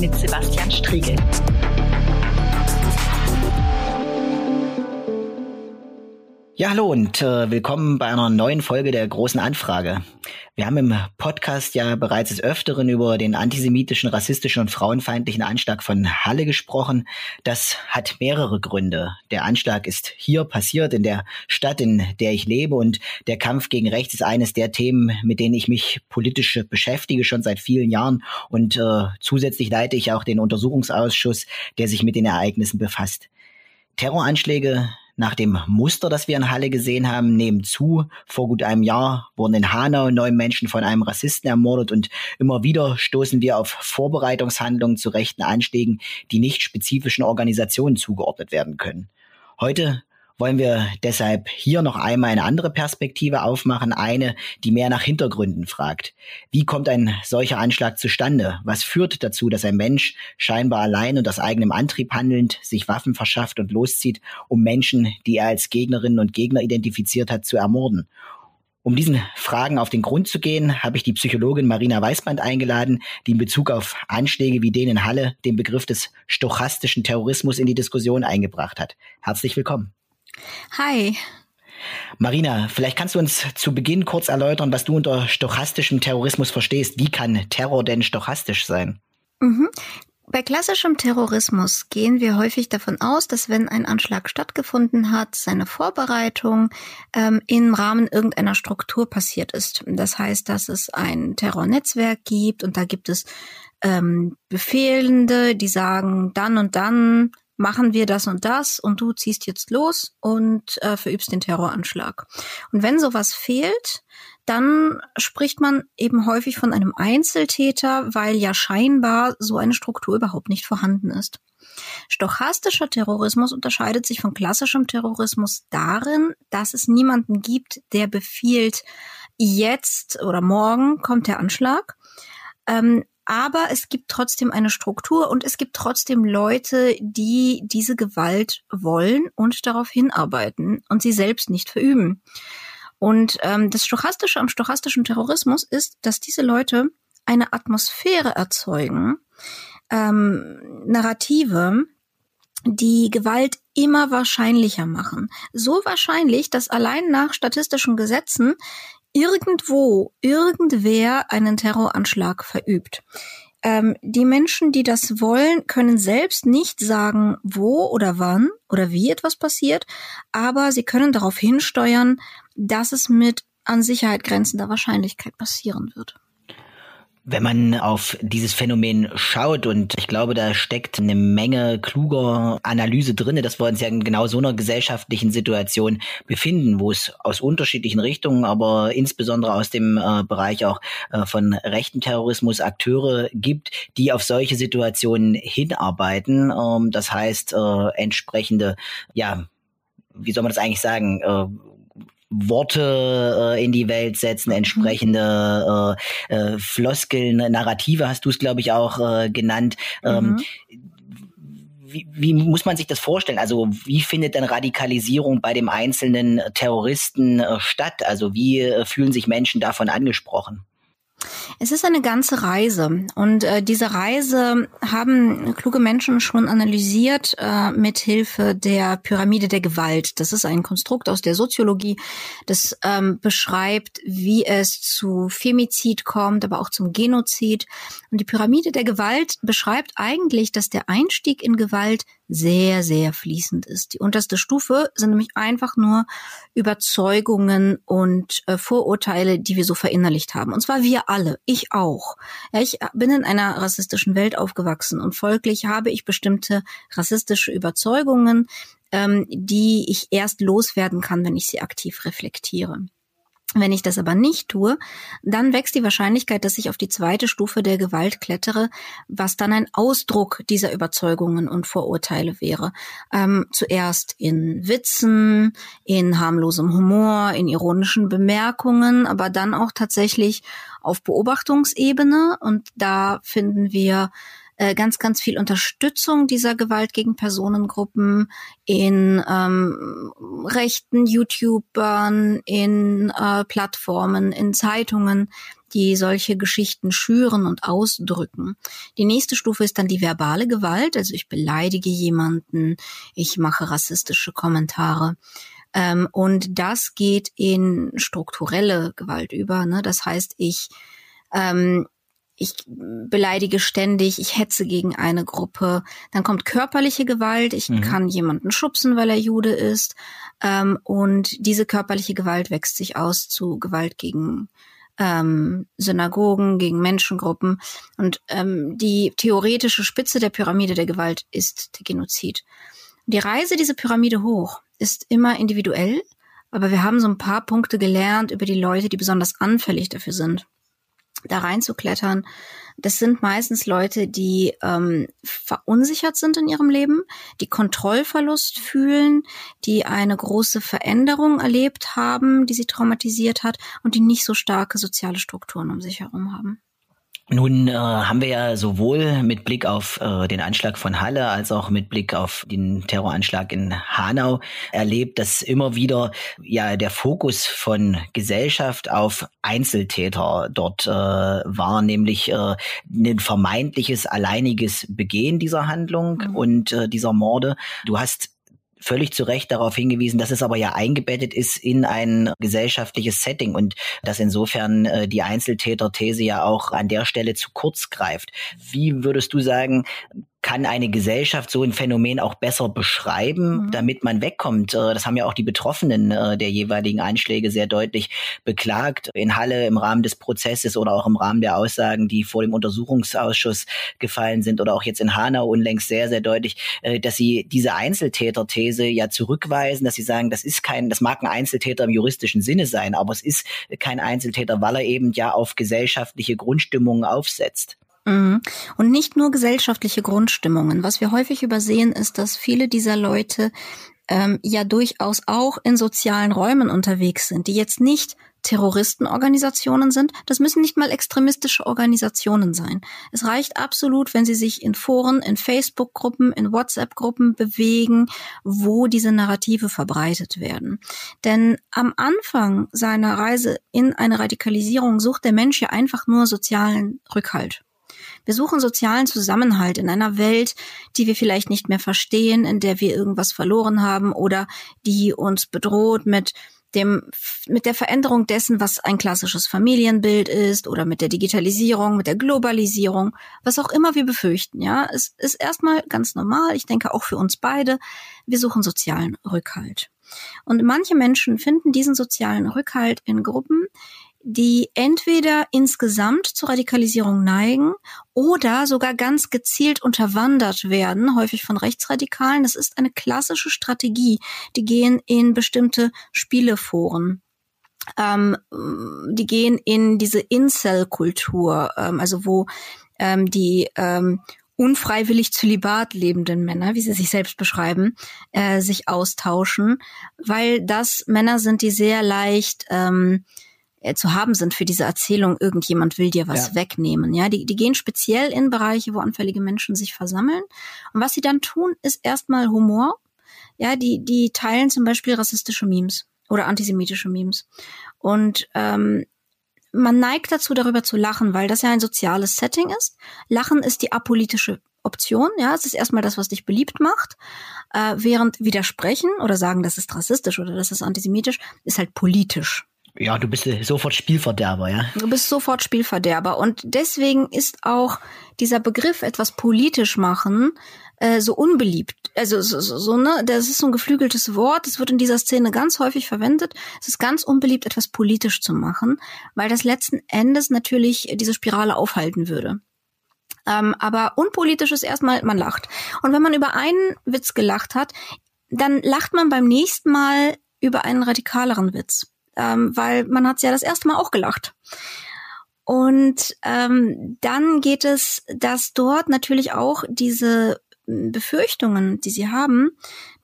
mit Sebastian Striegel. Ja, hallo und äh, willkommen bei einer neuen Folge der großen Anfrage. Wir haben im Podcast ja bereits des Öfteren über den antisemitischen, rassistischen und frauenfeindlichen Anschlag von Halle gesprochen. Das hat mehrere Gründe. Der Anschlag ist hier passiert, in der Stadt, in der ich lebe und der Kampf gegen Rechts ist eines der Themen, mit denen ich mich politisch beschäftige, schon seit vielen Jahren und äh, zusätzlich leite ich auch den Untersuchungsausschuss, der sich mit den Ereignissen befasst. Terroranschläge nach dem Muster, das wir in Halle gesehen haben, nehmen zu. Vor gut einem Jahr wurden in Hanau neun Menschen von einem Rassisten ermordet und immer wieder stoßen wir auf Vorbereitungshandlungen zu rechten Anschlägen, die nicht spezifischen Organisationen zugeordnet werden können. Heute wollen wir deshalb hier noch einmal eine andere Perspektive aufmachen, eine, die mehr nach Hintergründen fragt. Wie kommt ein solcher Anschlag zustande? Was führt dazu, dass ein Mensch scheinbar allein und aus eigenem Antrieb handelnd sich Waffen verschafft und loszieht, um Menschen, die er als Gegnerinnen und Gegner identifiziert hat, zu ermorden? Um diesen Fragen auf den Grund zu gehen, habe ich die Psychologin Marina Weißband eingeladen, die in Bezug auf Anschläge wie den in Halle den Begriff des stochastischen Terrorismus in die Diskussion eingebracht hat. Herzlich willkommen. Hi. Marina, vielleicht kannst du uns zu Beginn kurz erläutern, was du unter stochastischem Terrorismus verstehst. Wie kann Terror denn stochastisch sein? Mhm. Bei klassischem Terrorismus gehen wir häufig davon aus, dass wenn ein Anschlag stattgefunden hat, seine Vorbereitung ähm, im Rahmen irgendeiner Struktur passiert ist. Das heißt, dass es ein Terrornetzwerk gibt und da gibt es ähm, Befehlende, die sagen, dann und dann machen wir das und das und du ziehst jetzt los und äh, verübst den Terroranschlag. Und wenn sowas fehlt, dann spricht man eben häufig von einem Einzeltäter, weil ja scheinbar so eine Struktur überhaupt nicht vorhanden ist. Stochastischer Terrorismus unterscheidet sich von klassischem Terrorismus darin, dass es niemanden gibt, der befiehlt, jetzt oder morgen kommt der Anschlag, ähm, aber es gibt trotzdem eine Struktur und es gibt trotzdem Leute, die diese Gewalt wollen und darauf hinarbeiten und sie selbst nicht verüben. Und ähm, das Stochastische am stochastischen Terrorismus ist, dass diese Leute eine Atmosphäre erzeugen, ähm, Narrative, die Gewalt immer wahrscheinlicher machen. So wahrscheinlich, dass allein nach statistischen Gesetzen irgendwo irgendwer einen Terroranschlag verübt. Ähm, die Menschen, die das wollen, können selbst nicht sagen, wo oder wann oder wie etwas passiert, aber sie können darauf hinsteuern, dass es mit an Sicherheit grenzender Wahrscheinlichkeit passieren wird. Wenn man auf dieses Phänomen schaut und ich glaube, da steckt eine Menge kluger Analyse drinne, dass wir uns ja in genau so einer gesellschaftlichen Situation befinden, wo es aus unterschiedlichen Richtungen, aber insbesondere aus dem äh, Bereich auch äh, von rechten Terrorismus Akteure gibt, die auf solche Situationen hinarbeiten. Ähm, das heißt, äh, entsprechende, ja, wie soll man das eigentlich sagen, äh, Worte äh, in die Welt setzen, mhm. entsprechende äh, äh, Floskeln, Narrative hast du es, glaube ich, auch äh, genannt. Ähm, mhm. wie, wie muss man sich das vorstellen? Also wie findet denn Radikalisierung bei dem einzelnen Terroristen äh, statt? Also wie äh, fühlen sich Menschen davon angesprochen? Es ist eine ganze Reise und äh, diese Reise haben kluge Menschen schon analysiert äh, mit Hilfe der Pyramide der Gewalt. Das ist ein Konstrukt aus der Soziologie, das ähm, beschreibt, wie es zu Femizid kommt, aber auch zum Genozid. Und die Pyramide der Gewalt beschreibt eigentlich, dass der Einstieg in Gewalt sehr, sehr fließend ist. Die unterste Stufe sind nämlich einfach nur Überzeugungen und äh, Vorurteile, die wir so verinnerlicht haben. Und zwar wir alle, ich auch. Ja, ich bin in einer rassistischen Welt aufgewachsen und folglich habe ich bestimmte rassistische Überzeugungen, ähm, die ich erst loswerden kann, wenn ich sie aktiv reflektiere. Wenn ich das aber nicht tue, dann wächst die Wahrscheinlichkeit, dass ich auf die zweite Stufe der Gewalt klettere, was dann ein Ausdruck dieser Überzeugungen und Vorurteile wäre. Ähm, zuerst in Witzen, in harmlosem Humor, in ironischen Bemerkungen, aber dann auch tatsächlich auf Beobachtungsebene. Und da finden wir äh, ganz, ganz viel Unterstützung dieser Gewalt gegen Personengruppen in ähm, rechten YouTubern, in äh, Plattformen, in Zeitungen, die solche Geschichten schüren und ausdrücken. Die nächste Stufe ist dann die verbale Gewalt, also ich beleidige jemanden, ich mache rassistische Kommentare. Ähm, und das geht in strukturelle Gewalt über. Ne? Das heißt, ich ähm, ich beleidige ständig, ich hetze gegen eine Gruppe. Dann kommt körperliche Gewalt, ich mhm. kann jemanden schubsen, weil er Jude ist. Ähm, und diese körperliche Gewalt wächst sich aus zu Gewalt gegen ähm, Synagogen, gegen Menschengruppen. Und ähm, die theoretische Spitze der Pyramide der Gewalt ist der Genozid. Die Reise dieser Pyramide hoch ist immer individuell, aber wir haben so ein paar Punkte gelernt über die Leute, die besonders anfällig dafür sind da reinzuklettern. Das sind meistens Leute, die ähm, verunsichert sind in ihrem Leben, die Kontrollverlust fühlen, die eine große Veränderung erlebt haben, die sie traumatisiert hat und die nicht so starke soziale Strukturen um sich herum haben. Nun äh, haben wir ja sowohl mit Blick auf äh, den Anschlag von Halle als auch mit Blick auf den Terroranschlag in Hanau erlebt, dass immer wieder ja der Fokus von Gesellschaft auf Einzeltäter dort äh, war, nämlich äh, ein vermeintliches alleiniges Begehen dieser Handlung mhm. und äh, dieser Morde. Du hast völlig zu Recht darauf hingewiesen, dass es aber ja eingebettet ist in ein gesellschaftliches Setting und dass insofern äh, die Einzeltäter-These ja auch an der Stelle zu kurz greift. Wie würdest du sagen, kann eine Gesellschaft so ein Phänomen auch besser beschreiben, mhm. damit man wegkommt. Äh, das haben ja auch die Betroffenen äh, der jeweiligen Einschläge sehr deutlich beklagt. In Halle im Rahmen des Prozesses oder auch im Rahmen der Aussagen, die vor dem Untersuchungsausschuss gefallen sind oder auch jetzt in Hanau unlängst sehr, sehr deutlich, äh, dass sie diese Einzeltäter-These ja zurückweisen, dass sie sagen, das ist kein, das mag ein Einzeltäter im juristischen Sinne sein, aber es ist kein Einzeltäter, weil er eben ja auf gesellschaftliche Grundstimmungen aufsetzt. Mhm. Und nicht nur gesellschaftliche Grundstimmungen. Was wir häufig übersehen, ist, dass viele dieser Leute ähm, ja durchaus auch in sozialen Räumen unterwegs sind, die jetzt nicht Terroristenorganisationen sind. Das müssen nicht mal extremistische Organisationen sein. Es reicht absolut, wenn sie sich in Foren, in Facebook-Gruppen, in WhatsApp-Gruppen bewegen, wo diese Narrative verbreitet werden. Denn am Anfang seiner Reise in eine Radikalisierung sucht der Mensch ja einfach nur sozialen Rückhalt. Wir suchen sozialen Zusammenhalt in einer Welt, die wir vielleicht nicht mehr verstehen, in der wir irgendwas verloren haben oder die uns bedroht mit dem, mit der Veränderung dessen, was ein klassisches Familienbild ist oder mit der Digitalisierung, mit der Globalisierung, was auch immer wir befürchten, ja. Es ist erstmal ganz normal. Ich denke auch für uns beide. Wir suchen sozialen Rückhalt. Und manche Menschen finden diesen sozialen Rückhalt in Gruppen, die entweder insgesamt zur Radikalisierung neigen oder sogar ganz gezielt unterwandert werden, häufig von Rechtsradikalen. Das ist eine klassische Strategie. Die gehen in bestimmte Spieleforen. Ähm, die gehen in diese Incel-Kultur, ähm, also wo ähm, die ähm, unfreiwillig Zölibat lebenden Männer, wie sie sich selbst beschreiben, äh, sich austauschen, weil das Männer sind, die sehr leicht ähm, äh, zu haben sind für diese Erzählung, irgendjemand will dir was ja. wegnehmen. Ja, die, die gehen speziell in Bereiche, wo anfällige Menschen sich versammeln. Und was sie dann tun, ist erstmal Humor. Ja, die, die teilen zum Beispiel rassistische Memes oder antisemitische Memes. Und ähm, man neigt dazu, darüber zu lachen, weil das ja ein soziales Setting ist. Lachen ist die apolitische Option, ja, es ist erstmal das, was dich beliebt macht, äh, während widersprechen oder sagen, das ist rassistisch oder das ist antisemitisch, ist halt politisch. Ja, du bist sofort Spielverderber, ja. Du bist sofort Spielverderber. Und deswegen ist auch dieser Begriff etwas politisch machen äh, so unbeliebt. Also so, so, so, ne, das ist so ein geflügeltes Wort. Es wird in dieser Szene ganz häufig verwendet. Es ist ganz unbeliebt, etwas politisch zu machen, weil das letzten Endes natürlich diese Spirale aufhalten würde. Ähm, aber unpolitisch ist erstmal, man lacht. Und wenn man über einen Witz gelacht hat, dann lacht man beim nächsten Mal über einen radikaleren Witz ähm, weil man hat ja das erste Mal auch gelacht. Und ähm, dann geht es, dass dort natürlich auch diese Befürchtungen, die sie haben,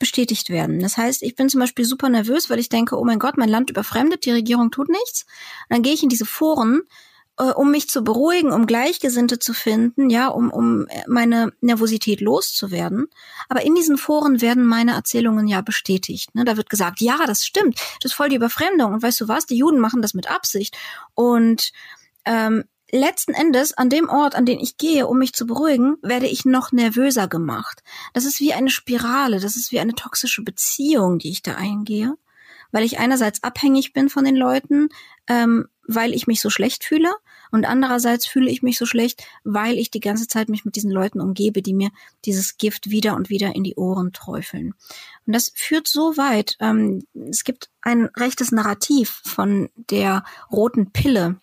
bestätigt werden. Das heißt, ich bin zum Beispiel super nervös, weil ich denke, oh mein Gott, mein Land überfremdet, die Regierung tut nichts. Und dann gehe ich in diese Foren äh, um mich zu beruhigen, um Gleichgesinnte zu finden, ja, um, um meine Nervosität loszuwerden. Aber in diesen Foren werden meine Erzählungen ja bestätigt. Ne? Da wird gesagt, ja, das stimmt, das ist voll die Überfremdung. Und weißt du was, die Juden machen das mit Absicht. Und ähm, letzten Endes, an dem Ort, an den ich gehe, um mich zu beruhigen, werde ich noch nervöser gemacht. Das ist wie eine Spirale, das ist wie eine toxische Beziehung, die ich da eingehe, weil ich einerseits abhängig bin von den Leuten, ähm, weil ich mich so schlecht fühle und andererseits fühle ich mich so schlecht, weil ich die ganze Zeit mich mit diesen Leuten umgebe, die mir dieses Gift wieder und wieder in die Ohren träufeln. Und das führt so weit. Ähm, es gibt ein rechtes Narrativ von der roten Pille,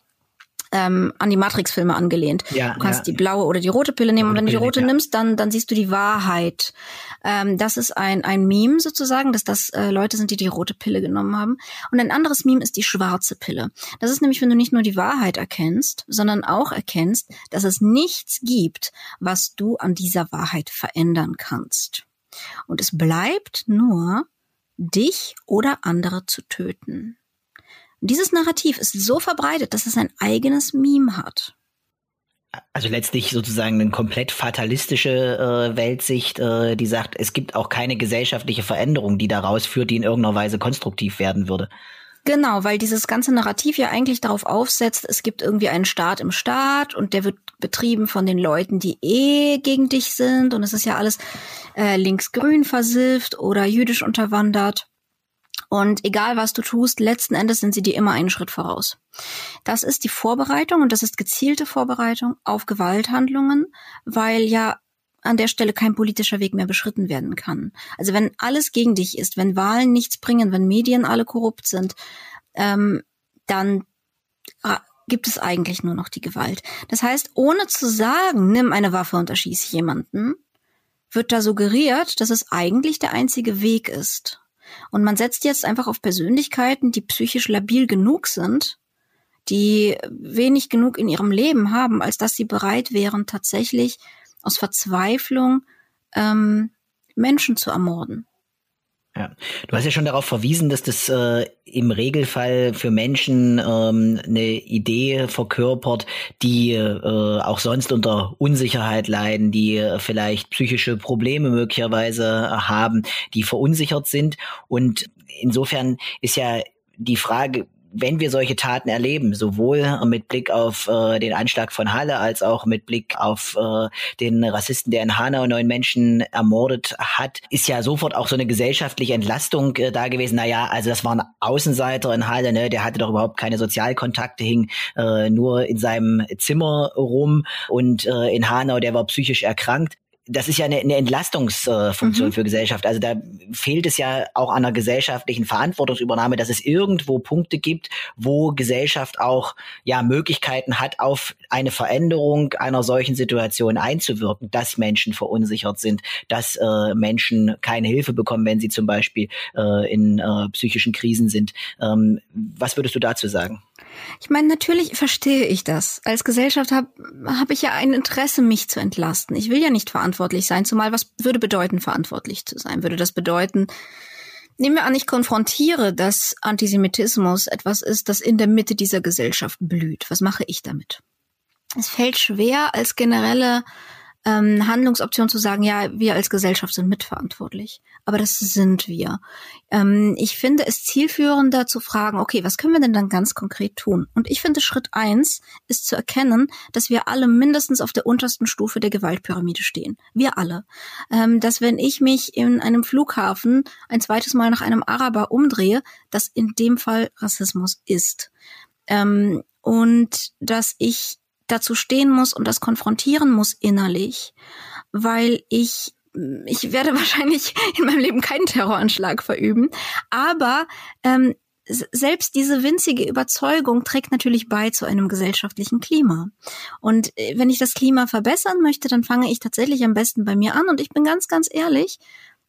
ähm, an die Matrix-Filme angelehnt. Ja, du kannst ja. die blaue oder die rote Pille nehmen und wenn du die rote ja. nimmst, dann, dann siehst du die Wahrheit. Ähm, das ist ein, ein Meme sozusagen, dass das äh, Leute sind, die die rote Pille genommen haben. Und ein anderes Meme ist die schwarze Pille. Das ist nämlich, wenn du nicht nur die Wahrheit erkennst, sondern auch erkennst, dass es nichts gibt, was du an dieser Wahrheit verändern kannst. Und es bleibt nur, dich oder andere zu töten. Dieses Narrativ ist so verbreitet, dass es ein eigenes Meme hat. Also letztlich sozusagen eine komplett fatalistische äh, Weltsicht, äh, die sagt, es gibt auch keine gesellschaftliche Veränderung, die daraus führt, die in irgendeiner Weise konstruktiv werden würde. Genau, weil dieses ganze Narrativ ja eigentlich darauf aufsetzt, es gibt irgendwie einen Staat im Staat und der wird betrieben von den Leuten, die eh gegen dich sind und es ist ja alles äh, linksgrün versifft oder jüdisch unterwandert. Und egal was du tust, letzten Endes sind sie dir immer einen Schritt voraus. Das ist die Vorbereitung und das ist gezielte Vorbereitung auf Gewalthandlungen, weil ja an der Stelle kein politischer Weg mehr beschritten werden kann. Also wenn alles gegen dich ist, wenn Wahlen nichts bringen, wenn Medien alle korrupt sind, ähm, dann ah, gibt es eigentlich nur noch die Gewalt. Das heißt, ohne zu sagen, nimm eine Waffe und erschieß jemanden, wird da suggeriert, dass es eigentlich der einzige Weg ist. Und man setzt jetzt einfach auf Persönlichkeiten, die psychisch labil genug sind, die wenig genug in ihrem Leben haben, als dass sie bereit wären, tatsächlich aus Verzweiflung ähm, Menschen zu ermorden. Ja, du hast ja schon darauf verwiesen, dass das äh, im Regelfall für Menschen ähm, eine Idee verkörpert, die äh, auch sonst unter Unsicherheit leiden, die äh, vielleicht psychische Probleme möglicherweise haben, die verunsichert sind. Und insofern ist ja die Frage, wenn wir solche Taten erleben, sowohl mit Blick auf äh, den Anschlag von Halle als auch mit Blick auf äh, den Rassisten, der in Hanau neun Menschen ermordet hat, ist ja sofort auch so eine gesellschaftliche Entlastung äh, da gewesen. Naja, also das war ein Außenseiter in Halle, ne? der hatte doch überhaupt keine Sozialkontakte, hing äh, nur in seinem Zimmer rum und äh, in Hanau, der war psychisch erkrankt das ist ja eine, eine Entlastungsfunktion mhm. für Gesellschaft. Also da fehlt es ja auch an einer gesellschaftlichen Verantwortungsübernahme, dass es irgendwo Punkte gibt, wo Gesellschaft auch ja Möglichkeiten hat, auf eine Veränderung einer solchen Situation einzuwirken, dass Menschen verunsichert sind, dass äh, Menschen keine Hilfe bekommen, wenn sie zum Beispiel äh, in äh, psychischen Krisen sind. Ähm, was würdest du dazu sagen? Ich meine, natürlich verstehe ich das. Als Gesellschaft habe hab ich ja ein Interesse, mich zu entlasten. Ich will ja nicht verantwortlich sein, zumal was würde bedeuten, verantwortlich zu sein? Würde das bedeuten, nehmen wir an, ich konfrontiere, dass Antisemitismus etwas ist, das in der Mitte dieser Gesellschaft blüht. Was mache ich damit? Es fällt schwer, als generelle ähm, Handlungsoption zu sagen, ja, wir als Gesellschaft sind mitverantwortlich. Aber das sind wir. Ähm, ich finde es zielführender zu fragen, okay, was können wir denn dann ganz konkret tun? Und ich finde, Schritt eins ist zu erkennen, dass wir alle mindestens auf der untersten Stufe der Gewaltpyramide stehen. Wir alle. Ähm, dass wenn ich mich in einem Flughafen ein zweites Mal nach einem Araber umdrehe, das in dem Fall Rassismus ist. Ähm, und dass ich dazu stehen muss und das konfrontieren muss innerlich, weil ich ich werde wahrscheinlich in meinem Leben keinen Terroranschlag verüben, aber ähm, selbst diese winzige Überzeugung trägt natürlich bei zu einem gesellschaftlichen Klima. Und äh, wenn ich das Klima verbessern möchte, dann fange ich tatsächlich am besten bei mir an und ich bin ganz, ganz ehrlich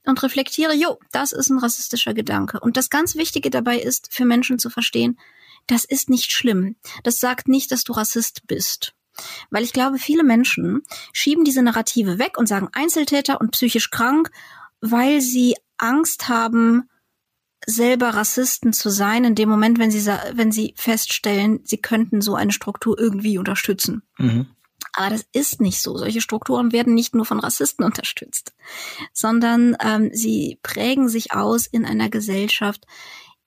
und reflektiere, jo, das ist ein rassistischer Gedanke. Und das ganz Wichtige dabei ist, für Menschen zu verstehen, das ist nicht schlimm. Das sagt nicht, dass du Rassist bist. Weil ich glaube, viele Menschen schieben diese Narrative weg und sagen Einzeltäter und psychisch krank, weil sie Angst haben, selber Rassisten zu sein, in dem Moment, wenn sie, wenn sie feststellen, sie könnten so eine Struktur irgendwie unterstützen. Mhm. Aber das ist nicht so. Solche Strukturen werden nicht nur von Rassisten unterstützt, sondern ähm, sie prägen sich aus in einer Gesellschaft,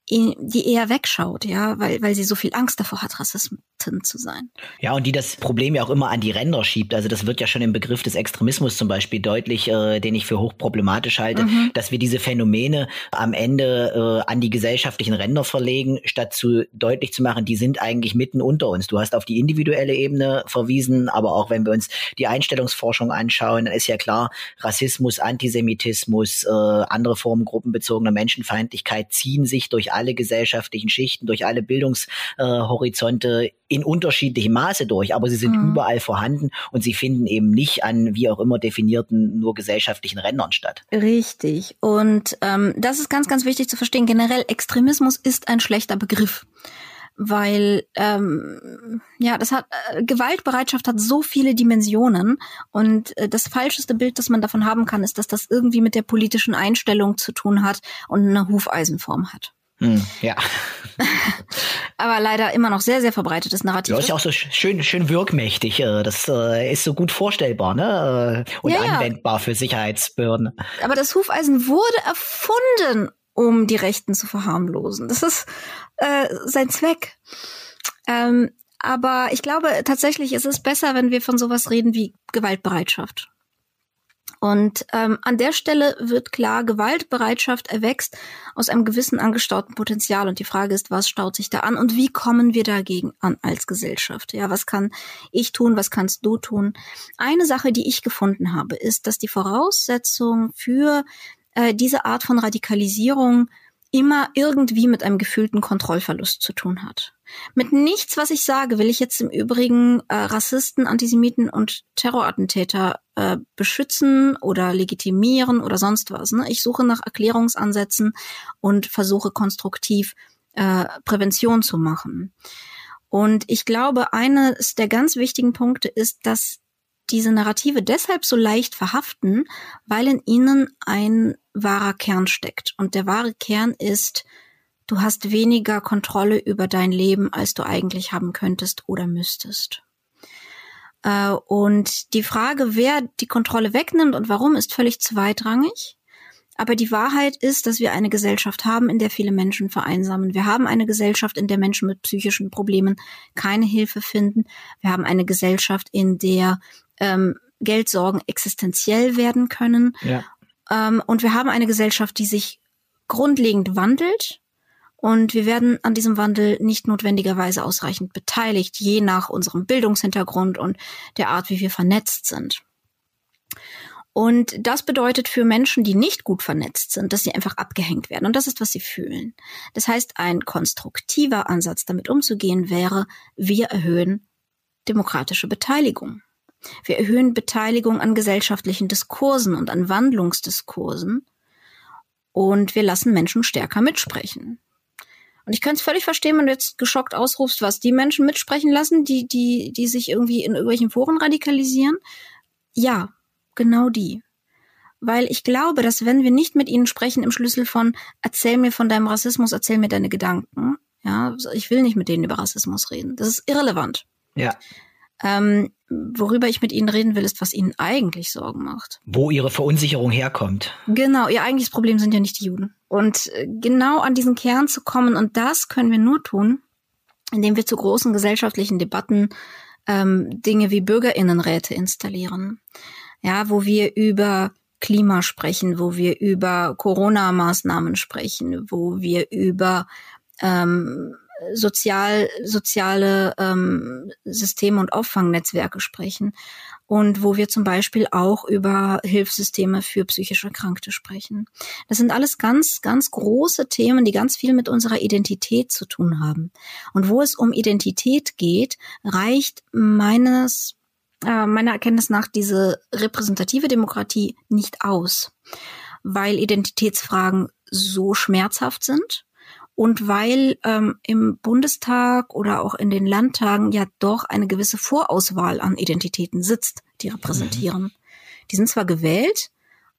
die eher wegschaut, ja, weil, weil sie so viel Angst davor hat, Rassistin zu sein. Ja, und die das Problem ja auch immer an die Ränder schiebt. Also das wird ja schon im Begriff des Extremismus zum Beispiel deutlich, äh, den ich für hochproblematisch halte, mhm. dass wir diese Phänomene am Ende äh, an die gesellschaftlichen Ränder verlegen, statt zu deutlich zu machen, die sind eigentlich mitten unter uns. Du hast auf die individuelle Ebene verwiesen, aber auch wenn wir uns die Einstellungsforschung anschauen, dann ist ja klar, Rassismus, Antisemitismus, äh, andere Formen gruppenbezogener Menschenfeindlichkeit ziehen sich durch alle gesellschaftlichen Schichten, durch alle Bildungshorizonte in unterschiedlichem Maße durch, aber sie sind mhm. überall vorhanden und sie finden eben nicht an wie auch immer definierten nur gesellschaftlichen Rändern statt. Richtig. Und ähm, das ist ganz, ganz wichtig zu verstehen. Generell Extremismus ist ein schlechter Begriff weil ähm, ja, das hat äh, Gewaltbereitschaft hat so viele Dimensionen und äh, das falscheste Bild, das man davon haben kann, ist, dass das irgendwie mit der politischen Einstellung zu tun hat und eine Hufeisenform hat. Hm, ja. Aber leider immer noch sehr, sehr verbreitetes Narrativ. Ja, ist ja auch so schön, schön wirkmächtig. Äh, das äh, ist so gut vorstellbar ne? Äh, und ja, anwendbar für Sicherheitsbehörden. Aber das Hufeisen wurde erfunden, um die Rechten zu verharmlosen. Das ist äh, sein Zweck. Ähm, aber ich glaube tatsächlich, es ist besser, wenn wir von sowas reden wie Gewaltbereitschaft. Und ähm, an der Stelle wird klar, Gewaltbereitschaft erwächst aus einem gewissen angestauten Potenzial. Und die Frage ist, was staut sich da an und wie kommen wir dagegen an als Gesellschaft? Ja, was kann ich tun, was kannst du tun? Eine Sache, die ich gefunden habe, ist, dass die Voraussetzung für äh, diese Art von Radikalisierung immer irgendwie mit einem gefühlten Kontrollverlust zu tun hat. Mit nichts, was ich sage, will ich jetzt im Übrigen äh, Rassisten, Antisemiten und Terrorattentäter äh, beschützen oder legitimieren oder sonst was. Ne? Ich suche nach Erklärungsansätzen und versuche konstruktiv äh, Prävention zu machen. Und ich glaube, eines der ganz wichtigen Punkte ist, dass diese Narrative deshalb so leicht verhaften, weil in ihnen ein wahrer Kern steckt. Und der wahre Kern ist, du hast weniger Kontrolle über dein Leben, als du eigentlich haben könntest oder müsstest. Äh, und die Frage, wer die Kontrolle wegnimmt und warum, ist völlig zweitrangig. Aber die Wahrheit ist, dass wir eine Gesellschaft haben, in der viele Menschen vereinsamen. Wir haben eine Gesellschaft, in der Menschen mit psychischen Problemen keine Hilfe finden. Wir haben eine Gesellschaft, in der ähm, Geldsorgen existenziell werden können. Ja. Ähm, und wir haben eine Gesellschaft, die sich grundlegend wandelt. Und wir werden an diesem Wandel nicht notwendigerweise ausreichend beteiligt, je nach unserem Bildungshintergrund und der Art, wie wir vernetzt sind. Und das bedeutet für Menschen, die nicht gut vernetzt sind, dass sie einfach abgehängt werden. Und das ist, was sie fühlen. Das heißt, ein konstruktiver Ansatz, damit umzugehen, wäre, wir erhöhen demokratische Beteiligung. Wir erhöhen Beteiligung an gesellschaftlichen Diskursen und an Wandlungsdiskursen. Und wir lassen Menschen stärker mitsprechen. Und ich kann es völlig verstehen, wenn du jetzt geschockt ausrufst, was die Menschen mitsprechen lassen, die, die, die sich irgendwie in irgendwelchen Foren radikalisieren. Ja, genau die. Weil ich glaube, dass wenn wir nicht mit ihnen sprechen im Schlüssel von erzähl mir von deinem Rassismus, erzähl mir deine Gedanken, ja, ich will nicht mit denen über Rassismus reden. Das ist irrelevant. Ja. Ähm, worüber ich mit Ihnen reden will, ist, was Ihnen eigentlich Sorgen macht. Wo Ihre Verunsicherung herkommt. Genau, Ihr eigentliches Problem sind ja nicht die Juden. Und äh, genau an diesen Kern zu kommen, und das können wir nur tun, indem wir zu großen gesellschaftlichen Debatten ähm, Dinge wie Bürgerinnenräte installieren. Ja, wo wir über Klima sprechen, wo wir über Corona-Maßnahmen sprechen, wo wir über ähm, sozial, soziale ähm, Systeme und Auffangnetzwerke sprechen und wo wir zum Beispiel auch über Hilfssysteme für psychisch Erkrankte sprechen. Das sind alles ganz, ganz große Themen, die ganz viel mit unserer Identität zu tun haben. Und wo es um Identität geht, reicht meines, äh, meiner Erkenntnis nach diese repräsentative Demokratie nicht aus, weil Identitätsfragen so schmerzhaft sind und weil ähm, im Bundestag oder auch in den Landtagen ja doch eine gewisse Vorauswahl an Identitäten sitzt, die repräsentieren. Mhm. Die sind zwar gewählt,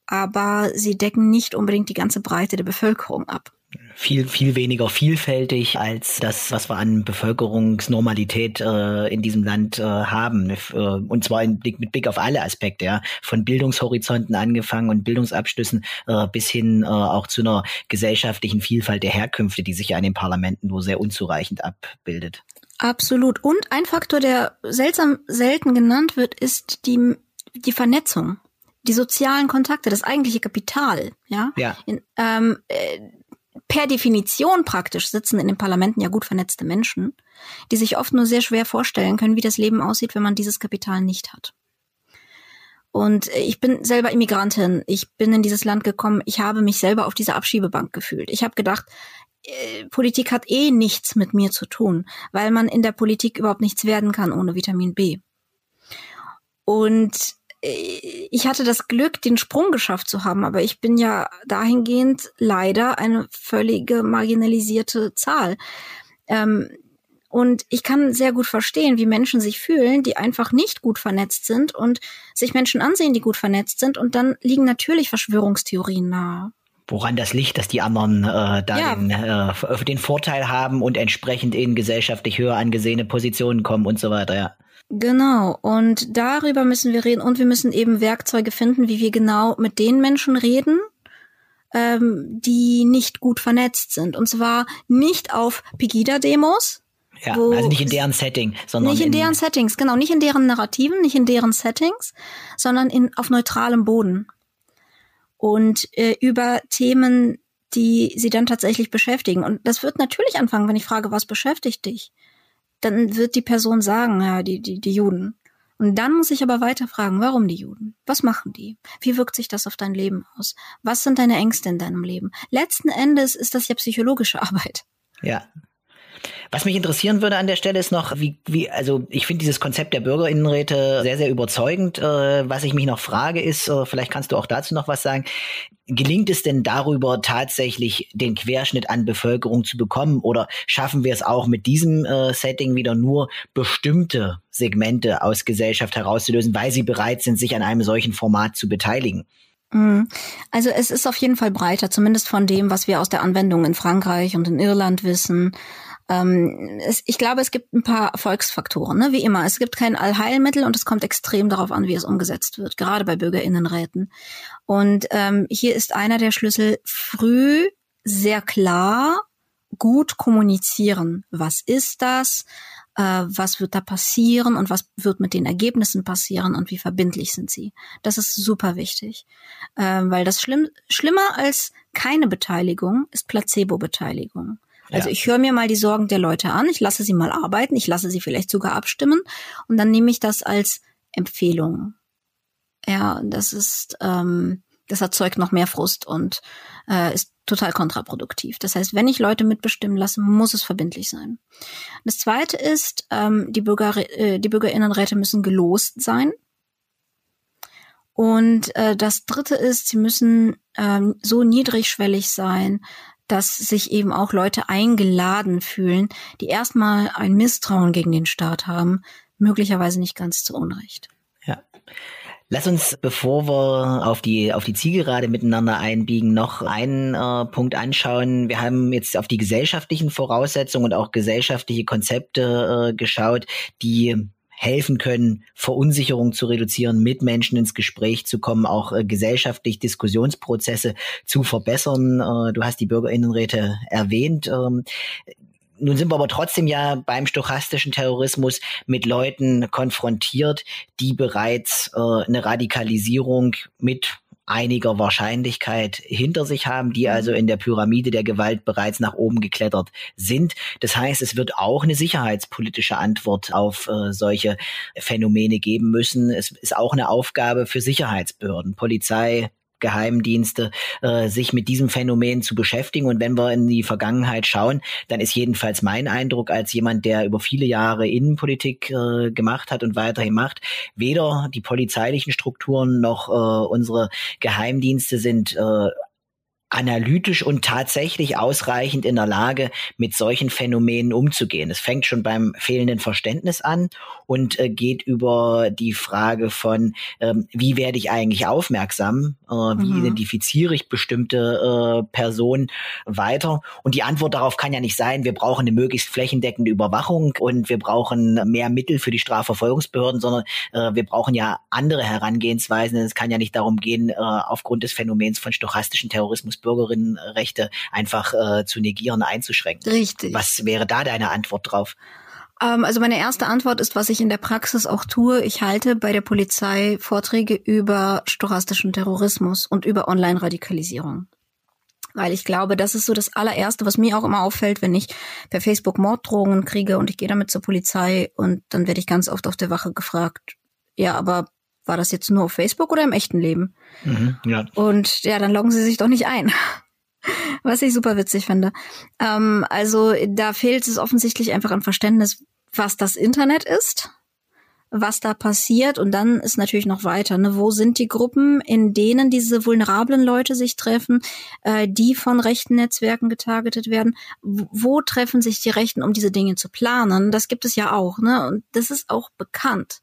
aber sie decken nicht unbedingt die ganze Breite der Bevölkerung ab viel, viel weniger vielfältig als das, was wir an Bevölkerungsnormalität äh, in diesem Land äh, haben. Äh, und zwar in mit Blick auf alle Aspekte, ja. Von Bildungshorizonten angefangen und Bildungsabschlüssen äh, bis hin äh, auch zu einer gesellschaftlichen Vielfalt der Herkünfte, die sich ja in den Parlamenten nur sehr unzureichend abbildet. Absolut. Und ein Faktor, der seltsam selten genannt wird, ist die, die Vernetzung die sozialen Kontakte, das eigentliche Kapital, ja. ja. In, ähm, äh, per Definition praktisch sitzen in den Parlamenten ja gut vernetzte Menschen, die sich oft nur sehr schwer vorstellen können, wie das Leben aussieht, wenn man dieses Kapital nicht hat. Und ich bin selber Immigrantin. Ich bin in dieses Land gekommen. Ich habe mich selber auf dieser Abschiebebank gefühlt. Ich habe gedacht, äh, Politik hat eh nichts mit mir zu tun, weil man in der Politik überhaupt nichts werden kann ohne Vitamin B. Und ich hatte das Glück, den Sprung geschafft zu haben, aber ich bin ja dahingehend leider eine völlige marginalisierte Zahl. Ähm, und ich kann sehr gut verstehen, wie Menschen sich fühlen, die einfach nicht gut vernetzt sind und sich Menschen ansehen, die gut vernetzt sind. Und dann liegen natürlich Verschwörungstheorien nahe. Woran das liegt, dass die anderen äh, da ja. den, äh, den Vorteil haben und entsprechend in gesellschaftlich höher angesehene Positionen kommen und so weiter, ja. Genau, und darüber müssen wir reden und wir müssen eben Werkzeuge finden, wie wir genau mit den Menschen reden, ähm, die nicht gut vernetzt sind. Und zwar nicht auf Pegida-Demos. Ja, also nicht in deren Setting, sondern. Nicht in, in deren Settings, genau, nicht in deren Narrativen, nicht in deren Settings, sondern in, auf neutralem Boden. Und äh, über Themen, die sie dann tatsächlich beschäftigen. Und das wird natürlich anfangen, wenn ich frage, was beschäftigt dich? Dann wird die Person sagen, ja, die, die, die Juden. Und dann muss ich aber weiter fragen, warum die Juden? Was machen die? Wie wirkt sich das auf dein Leben aus? Was sind deine Ängste in deinem Leben? Letzten Endes ist das ja psychologische Arbeit. Ja, was mich interessieren würde an der Stelle ist noch, wie, wie also ich finde dieses Konzept der Bürgerinnenräte sehr, sehr überzeugend. Äh, was ich mich noch frage ist, äh, vielleicht kannst du auch dazu noch was sagen, gelingt es denn darüber tatsächlich den Querschnitt an Bevölkerung zu bekommen oder schaffen wir es auch mit diesem äh, Setting wieder nur bestimmte Segmente aus Gesellschaft herauszulösen, weil sie bereit sind, sich an einem solchen Format zu beteiligen? Mhm. Also es ist auf jeden Fall breiter, zumindest von dem, was wir aus der Anwendung in Frankreich und in Irland wissen. Ähm, es, ich glaube, es gibt ein paar Erfolgsfaktoren, ne? wie immer. Es gibt kein Allheilmittel und es kommt extrem darauf an, wie es umgesetzt wird, gerade bei Bürgerinnenräten. Und ähm, hier ist einer der Schlüssel früh, sehr klar, gut kommunizieren. Was ist das? Äh, was wird da passieren und was wird mit den Ergebnissen passieren und wie verbindlich sind sie? Das ist super wichtig, äh, weil das schlimm, schlimmer als keine Beteiligung ist Placebo-Beteiligung. Also ja. ich höre mir mal die Sorgen der Leute an, ich lasse sie mal arbeiten, ich lasse sie vielleicht sogar abstimmen und dann nehme ich das als Empfehlung. Ja, das ist, ähm, das erzeugt noch mehr Frust und äh, ist total kontraproduktiv. Das heißt, wenn ich Leute mitbestimmen lasse, muss es verbindlich sein. Das zweite ist, ähm, die, Bürger, äh, die Bürgerinnenräte müssen gelost sein. Und äh, das dritte ist, sie müssen ähm, so niedrigschwellig sein, dass sich eben auch Leute eingeladen fühlen, die erstmal ein Misstrauen gegen den Staat haben, möglicherweise nicht ganz zu Unrecht. Ja. Lass uns, bevor wir auf die, auf die Zielgerade miteinander einbiegen, noch einen äh, Punkt anschauen. Wir haben jetzt auf die gesellschaftlichen Voraussetzungen und auch gesellschaftliche Konzepte äh, geschaut, die helfen können, Verunsicherung zu reduzieren, mit Menschen ins Gespräch zu kommen, auch äh, gesellschaftlich Diskussionsprozesse zu verbessern. Äh, du hast die Bürgerinnenräte erwähnt. Ähm, nun sind wir aber trotzdem ja beim stochastischen Terrorismus mit Leuten konfrontiert, die bereits äh, eine Radikalisierung mit einiger Wahrscheinlichkeit hinter sich haben, die also in der Pyramide der Gewalt bereits nach oben geklettert sind. Das heißt, es wird auch eine sicherheitspolitische Antwort auf äh, solche Phänomene geben müssen. Es ist auch eine Aufgabe für Sicherheitsbehörden, Polizei, Geheimdienste, äh, sich mit diesem Phänomen zu beschäftigen. Und wenn wir in die Vergangenheit schauen, dann ist jedenfalls mein Eindruck als jemand, der über viele Jahre Innenpolitik äh, gemacht hat und weiterhin macht, weder die polizeilichen Strukturen noch äh, unsere Geheimdienste sind äh, analytisch und tatsächlich ausreichend in der Lage, mit solchen Phänomenen umzugehen. Es fängt schon beim fehlenden Verständnis an und äh, geht über die Frage von, ähm, wie werde ich eigentlich aufmerksam, äh, wie mhm. identifiziere ich bestimmte äh, Personen weiter. Und die Antwort darauf kann ja nicht sein, wir brauchen eine möglichst flächendeckende Überwachung und wir brauchen mehr Mittel für die Strafverfolgungsbehörden, sondern äh, wir brauchen ja andere Herangehensweisen. Es kann ja nicht darum gehen, äh, aufgrund des Phänomens von stochastischen Terrorismus Bürgerinnenrechte einfach äh, zu negieren, einzuschränken. Richtig. Was wäre da deine Antwort drauf? Ähm, also meine erste Antwort ist, was ich in der Praxis auch tue. Ich halte bei der Polizei Vorträge über stochastischen Terrorismus und über Online-Radikalisierung. Weil ich glaube, das ist so das allererste, was mir auch immer auffällt, wenn ich per Facebook Morddrohungen kriege und ich gehe damit zur Polizei und dann werde ich ganz oft auf der Wache gefragt, ja, aber war das jetzt nur auf Facebook oder im echten Leben? Mhm, ja. Und ja, dann loggen sie sich doch nicht ein. Was ich super witzig finde. Ähm, also da fehlt es offensichtlich einfach an Verständnis, was das Internet ist, was da passiert und dann ist natürlich noch weiter. Ne? Wo sind die Gruppen, in denen diese vulnerablen Leute sich treffen, äh, die von rechten Netzwerken getargetet werden? Wo treffen sich die Rechten, um diese Dinge zu planen? Das gibt es ja auch. Ne? Und das ist auch bekannt.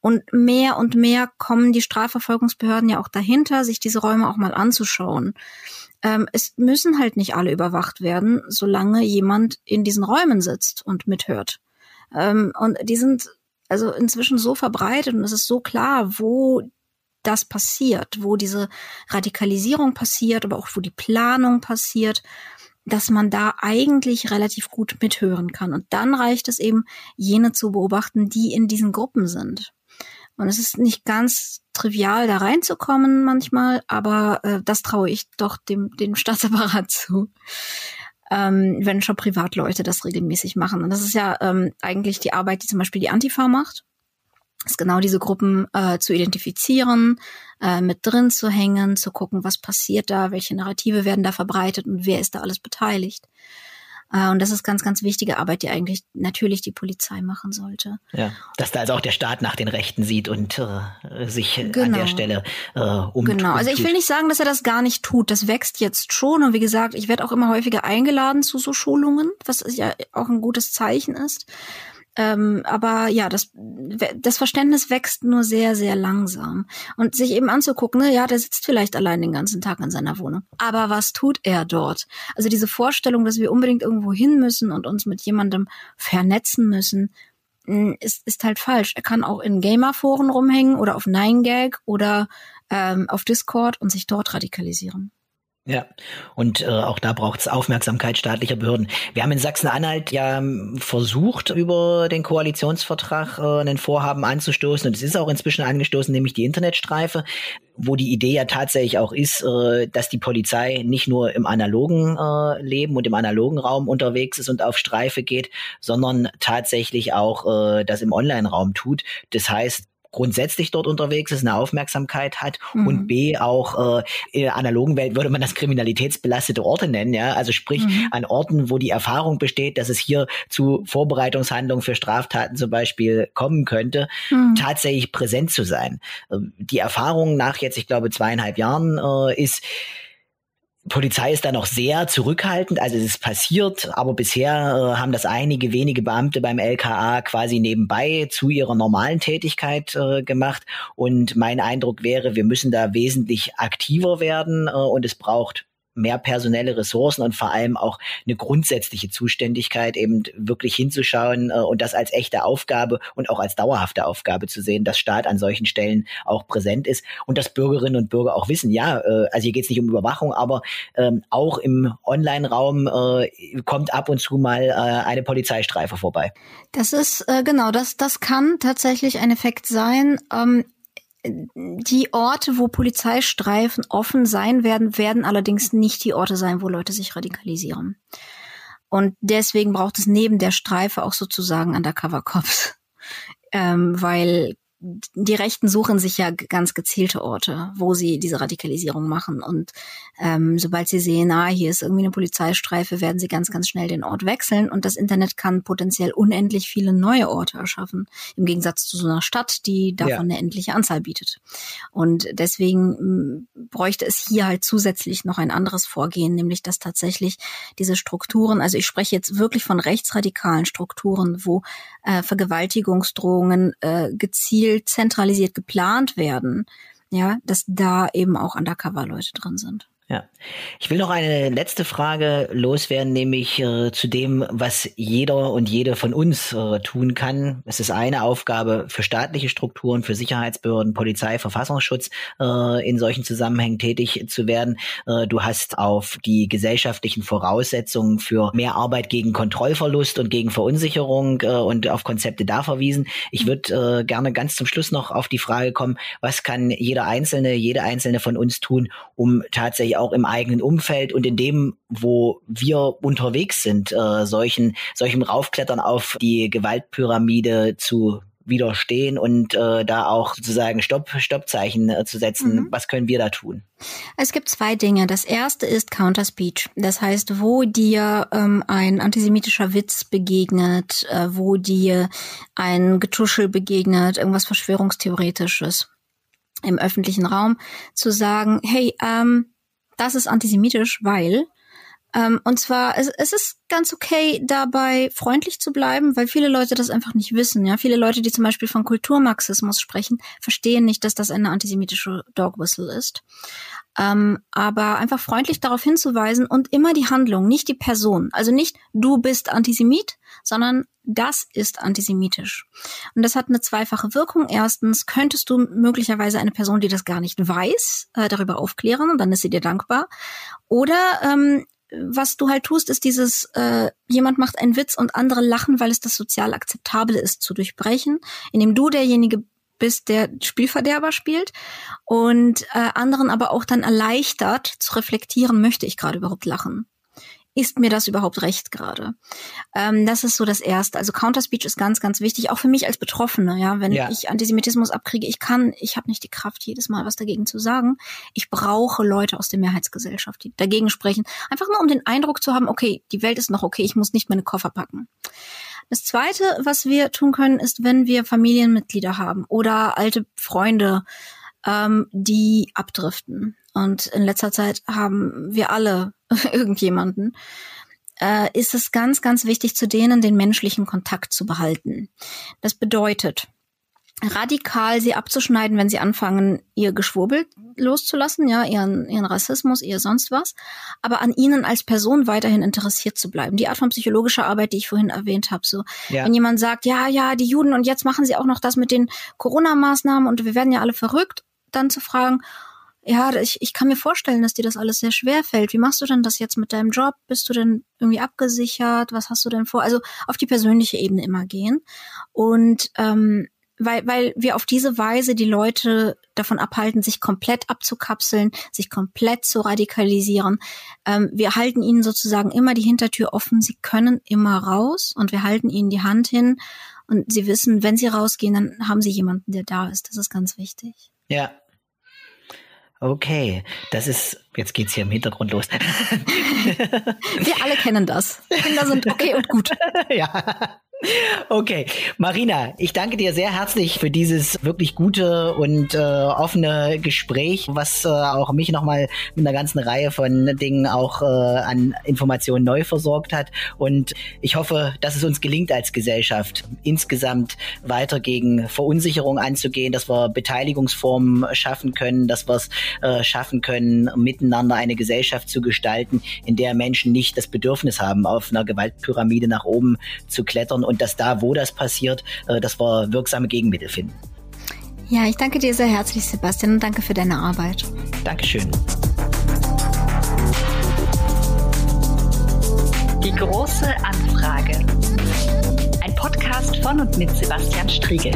Und mehr und mehr kommen die Strafverfolgungsbehörden ja auch dahinter, sich diese Räume auch mal anzuschauen. Ähm, es müssen halt nicht alle überwacht werden, solange jemand in diesen Räumen sitzt und mithört. Ähm, und die sind also inzwischen so verbreitet und es ist so klar, wo das passiert, wo diese Radikalisierung passiert, aber auch wo die Planung passiert dass man da eigentlich relativ gut mithören kann. Und dann reicht es eben, jene zu beobachten, die in diesen Gruppen sind. Und es ist nicht ganz trivial, da reinzukommen manchmal, aber äh, das traue ich doch dem, dem Staatsapparat zu. Ähm, wenn schon Privatleute das regelmäßig machen. Und das ist ja ähm, eigentlich die Arbeit, die zum Beispiel die Antifa macht ist genau diese Gruppen äh, zu identifizieren, äh, mit drin zu hängen, zu gucken, was passiert da, welche Narrative werden da verbreitet und wer ist da alles beteiligt. Äh, und das ist ganz, ganz wichtige Arbeit, die eigentlich natürlich die Polizei machen sollte. Ja, dass da also auch der Staat nach den Rechten sieht und äh, sich genau. an der genau. Stelle äh, um. Genau, also ich will nicht sagen, dass er das gar nicht tut. Das wächst jetzt schon und wie gesagt, ich werde auch immer häufiger eingeladen zu so Schulungen, was ja auch ein gutes Zeichen ist. Ähm, aber ja, das, das Verständnis wächst nur sehr, sehr langsam. Und sich eben anzugucken, ne, ja, der sitzt vielleicht allein den ganzen Tag in seiner Wohnung. Aber was tut er dort? Also diese Vorstellung, dass wir unbedingt irgendwo hin müssen und uns mit jemandem vernetzen müssen, hm, ist, ist halt falsch. Er kann auch in Gamerforen rumhängen oder auf 9gag oder ähm, auf Discord und sich dort radikalisieren. Ja, und äh, auch da braucht es Aufmerksamkeit staatlicher Behörden. Wir haben in Sachsen-Anhalt ja ähm, versucht, über den Koalitionsvertrag äh, einen Vorhaben anzustoßen und es ist auch inzwischen angestoßen, nämlich die Internetstreife, wo die Idee ja tatsächlich auch ist, äh, dass die Polizei nicht nur im analogen äh, Leben und im analogen Raum unterwegs ist und auf Streife geht, sondern tatsächlich auch äh, das im Online-Raum tut. Das heißt, grundsätzlich dort unterwegs ist, eine Aufmerksamkeit hat mhm. und B auch äh, in der analogen Welt würde man das kriminalitätsbelastete Orte nennen, ja, also sprich mhm. an Orten, wo die Erfahrung besteht, dass es hier zu Vorbereitungshandlungen für Straftaten zum Beispiel kommen könnte, mhm. tatsächlich präsent zu sein. Ähm, die Erfahrung nach jetzt, ich glaube, zweieinhalb Jahren äh, ist, Polizei ist da noch sehr zurückhaltend, also es ist passiert, aber bisher äh, haben das einige wenige Beamte beim LKA quasi nebenbei zu ihrer normalen Tätigkeit äh, gemacht. Und mein Eindruck wäre, wir müssen da wesentlich aktiver werden äh, und es braucht mehr personelle Ressourcen und vor allem auch eine grundsätzliche Zuständigkeit, eben wirklich hinzuschauen äh, und das als echte Aufgabe und auch als dauerhafte Aufgabe zu sehen, dass Staat an solchen Stellen auch präsent ist und dass Bürgerinnen und Bürger auch wissen, ja, äh, also hier geht es nicht um Überwachung, aber ähm, auch im Online-Raum äh, kommt ab und zu mal eine Polizeistreife vorbei. Das ist genau, das, das kann tatsächlich ein Effekt sein. Ähm, die Orte, wo Polizeistreifen offen sein werden, werden allerdings nicht die Orte sein, wo Leute sich radikalisieren. Und deswegen braucht es neben der Streife auch sozusagen Undercover Cops. Ähm, weil die Rechten suchen sich ja ganz gezielte Orte, wo sie diese Radikalisierung machen. Und ähm, sobald sie sehen, ah, hier ist irgendwie eine Polizeistreife, werden sie ganz, ganz schnell den Ort wechseln. Und das Internet kann potenziell unendlich viele neue Orte erschaffen, im Gegensatz zu so einer Stadt, die davon ja. eine endliche Anzahl bietet. Und deswegen bräuchte es hier halt zusätzlich noch ein anderes Vorgehen, nämlich dass tatsächlich diese Strukturen, also ich spreche jetzt wirklich von rechtsradikalen Strukturen, wo äh, Vergewaltigungsdrohungen äh, gezielt zentralisiert geplant werden, ja, dass da eben auch Undercover-Leute drin sind. Ja. Ich will noch eine letzte Frage loswerden, nämlich äh, zu dem, was jeder und jede von uns äh, tun kann. Es ist eine Aufgabe für staatliche Strukturen, für Sicherheitsbehörden, Polizei, Verfassungsschutz, äh, in solchen Zusammenhängen tätig zu werden. Äh, du hast auf die gesellschaftlichen Voraussetzungen für mehr Arbeit gegen Kontrollverlust und gegen Verunsicherung äh, und auf Konzepte da verwiesen. Ich würde äh, gerne ganz zum Schluss noch auf die Frage kommen, was kann jeder Einzelne, jede Einzelne von uns tun, um tatsächlich auch im eigenen Umfeld und in dem, wo wir unterwegs sind, äh, solchen, solchem Raufklettern auf die Gewaltpyramide zu widerstehen und äh, da auch sozusagen Stopp, Stoppzeichen äh, zu setzen. Mhm. Was können wir da tun? Es gibt zwei Dinge. Das erste ist Counterspeech. Das heißt, wo dir ähm, ein antisemitischer Witz begegnet, äh, wo dir ein Getuschel begegnet, irgendwas Verschwörungstheoretisches im öffentlichen Raum, zu sagen, hey, ähm, das ist antisemitisch, weil ähm, und zwar, es, es ist ganz okay, dabei freundlich zu bleiben, weil viele Leute das einfach nicht wissen. Ja, viele Leute, die zum Beispiel von Kulturmarxismus sprechen, verstehen nicht, dass das eine antisemitische Dogwhistle ist. Ähm, aber einfach freundlich darauf hinzuweisen und immer die Handlung, nicht die Person. Also nicht du bist Antisemit, sondern das ist antisemitisch. Und das hat eine zweifache Wirkung. Erstens könntest du möglicherweise eine Person, die das gar nicht weiß, äh, darüber aufklären und dann ist sie dir dankbar. Oder ähm, was du halt tust, ist dieses, äh, jemand macht einen Witz und andere lachen, weil es das sozial akzeptable ist, zu durchbrechen, indem du derjenige bist, der Spielverderber spielt und äh, anderen aber auch dann erleichtert zu reflektieren, möchte ich gerade überhaupt lachen? Ist mir das überhaupt recht gerade? Ähm, das ist so das Erste. Also Counterspeech ist ganz, ganz wichtig, auch für mich als Betroffene. Ja, wenn ja. ich Antisemitismus abkriege, ich kann, ich habe nicht die Kraft, jedes Mal was dagegen zu sagen. Ich brauche Leute aus der Mehrheitsgesellschaft, die dagegen sprechen. Einfach nur, um den Eindruck zu haben, okay, die Welt ist noch okay, ich muss nicht meine Koffer packen. Das Zweite, was wir tun können, ist, wenn wir Familienmitglieder haben oder alte Freunde, ähm, die abdriften. Und in letzter Zeit haben wir alle irgendjemanden, äh, ist es ganz, ganz wichtig, zu denen den menschlichen Kontakt zu behalten. Das bedeutet, radikal sie abzuschneiden, wenn sie anfangen, ihr Geschwurbel loszulassen, ja, ihren, ihren Rassismus, ihr sonst was, aber an ihnen als Person weiterhin interessiert zu bleiben. Die Art von psychologischer Arbeit, die ich vorhin erwähnt habe, so, ja. wenn jemand sagt, ja, ja, die Juden und jetzt machen sie auch noch das mit den Corona-Maßnahmen und wir werden ja alle verrückt, dann zu fragen, ja, ich, ich kann mir vorstellen, dass dir das alles sehr schwer fällt. Wie machst du denn das jetzt mit deinem Job? Bist du denn irgendwie abgesichert? Was hast du denn vor? Also auf die persönliche Ebene immer gehen. Und ähm, weil, weil wir auf diese Weise die Leute davon abhalten, sich komplett abzukapseln, sich komplett zu radikalisieren. Ähm, wir halten ihnen sozusagen immer die Hintertür offen. Sie können immer raus und wir halten ihnen die Hand hin und sie wissen, wenn sie rausgehen, dann haben sie jemanden, der da ist. Das ist ganz wichtig. Ja, Okay, das ist, jetzt geht's hier im Hintergrund los. Wir alle kennen das. Kinder sind okay und gut. Ja. Okay, Marina, ich danke dir sehr herzlich für dieses wirklich gute und äh, offene Gespräch, was äh, auch mich nochmal mit einer ganzen Reihe von Dingen auch äh, an Informationen neu versorgt hat. Und ich hoffe, dass es uns gelingt als Gesellschaft insgesamt weiter gegen Verunsicherung anzugehen, dass wir Beteiligungsformen schaffen können, dass wir es äh, schaffen können, miteinander eine Gesellschaft zu gestalten, in der Menschen nicht das Bedürfnis haben, auf einer Gewaltpyramide nach oben zu klettern und dass da, wo das passiert, äh, dass wir wirksame Gegenmittel finden. Ja, ich danke dir sehr herzlich, Sebastian, und danke für deine Arbeit. Dankeschön. Die große Anfrage. Ein Podcast von und mit Sebastian Striegel.